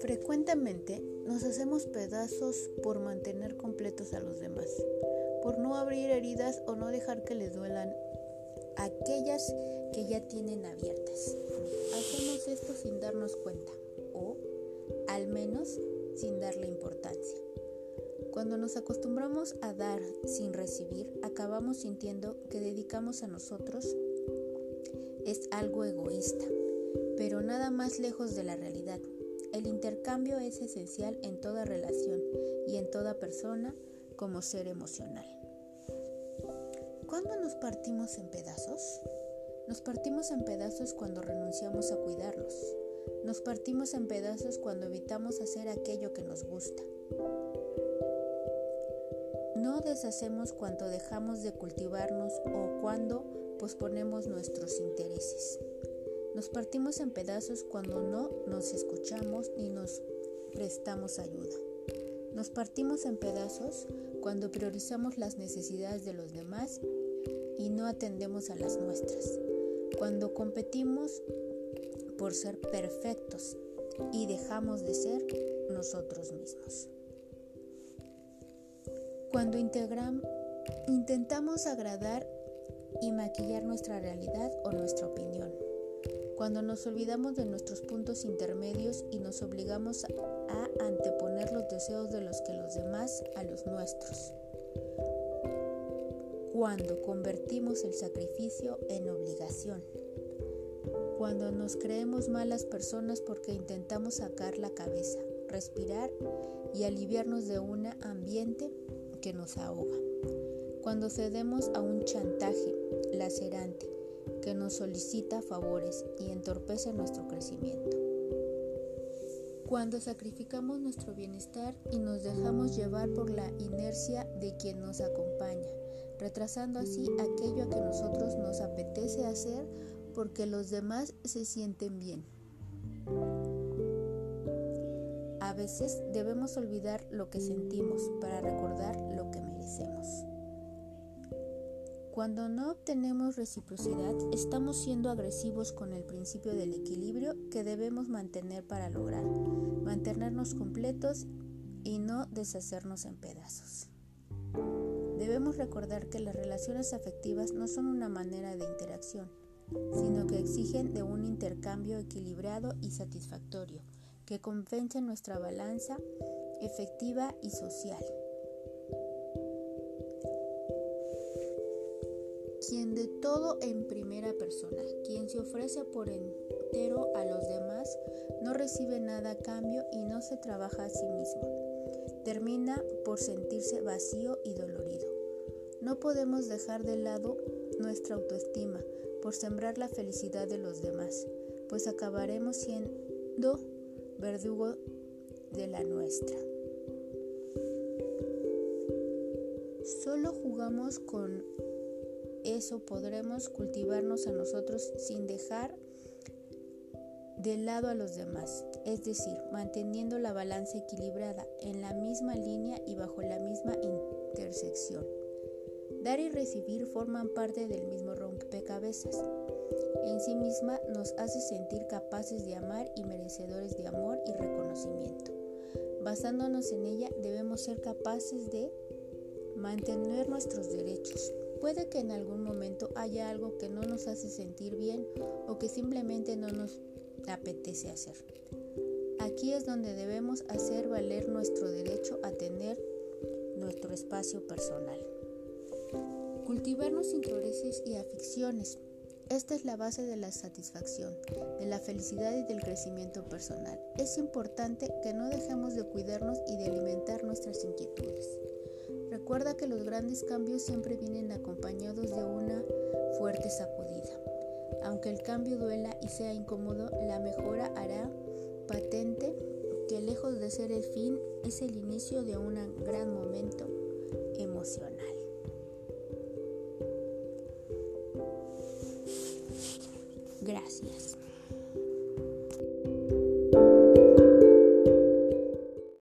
Frecuentemente nos hacemos pedazos por mantener completos a los demás, por no abrir heridas o no dejar que les duelan aquellas que ya tienen abiertas. Hacemos esto sin darnos cuenta o al menos sin darle importancia. Cuando nos acostumbramos a dar sin recibir, acabamos sintiendo que dedicamos a nosotros es algo egoísta, pero nada más lejos de la realidad. El intercambio es esencial en toda relación y en toda persona como ser emocional. ¿Cuándo nos partimos en pedazos? Nos partimos en pedazos cuando renunciamos a cuidarlos. Nos partimos en pedazos cuando evitamos hacer aquello que nos gusta. No deshacemos cuando dejamos de cultivarnos o cuando posponemos nuestros intereses. Nos partimos en pedazos cuando no nos escuchamos ni nos prestamos ayuda. Nos partimos en pedazos cuando priorizamos las necesidades de los demás y no atendemos a las nuestras. Cuando competimos por ser perfectos y dejamos de ser nosotros mismos. Cuando intentamos agradar y maquillar nuestra realidad o nuestra opinión. Cuando nos olvidamos de nuestros puntos intermedios y nos obligamos a anteponer los deseos de los que los demás a los nuestros. Cuando convertimos el sacrificio en obligación. Cuando nos creemos malas personas porque intentamos sacar la cabeza, respirar y aliviarnos de un ambiente que nos ahoga. Cuando cedemos a un chantaje lacerante que nos solicita favores y entorpece nuestro crecimiento. Cuando sacrificamos nuestro bienestar y nos dejamos llevar por la inercia de quien nos acompaña, retrasando así aquello a que nosotros nos apetece hacer porque los demás se sienten bien. A veces debemos olvidar lo que sentimos para recordar lo que merecemos. Cuando no obtenemos reciprocidad, estamos siendo agresivos con el principio del equilibrio que debemos mantener para lograr, mantenernos completos y no deshacernos en pedazos. Debemos recordar que las relaciones afectivas no son una manera de interacción, sino que exigen de un intercambio equilibrado y satisfactorio que compense nuestra balanza efectiva y social. Quien de todo en primera persona, quien se ofrece por entero a los demás, no recibe nada a cambio y no se trabaja a sí mismo. Termina por sentirse vacío y dolorido. No podemos dejar de lado nuestra autoestima por sembrar la felicidad de los demás, pues acabaremos siendo verdugo de la nuestra. Solo jugamos con eso, podremos cultivarnos a nosotros sin dejar de lado a los demás, es decir, manteniendo la balanza equilibrada en la misma línea y bajo la misma intersección. Dar y recibir forman parte del mismo rompecabezas en sí misma nos hace sentir capaces de amar y merecedores de amor y reconocimiento. Basándonos en ella debemos ser capaces de mantener nuestros derechos. Puede que en algún momento haya algo que no nos hace sentir bien o que simplemente no nos apetece hacer. Aquí es donde debemos hacer valer nuestro derecho a tener nuestro espacio personal. Cultivarnos intereses y aficiones esta es la base de la satisfacción, de la felicidad y del crecimiento personal. Es importante que no dejemos de cuidarnos y de alimentar nuestras inquietudes. Recuerda que los grandes cambios siempre vienen acompañados de una fuerte sacudida. Aunque el cambio duela y sea incómodo, la mejora hará patente que lejos de ser el fin es el inicio de un gran momento emocional. Gracias.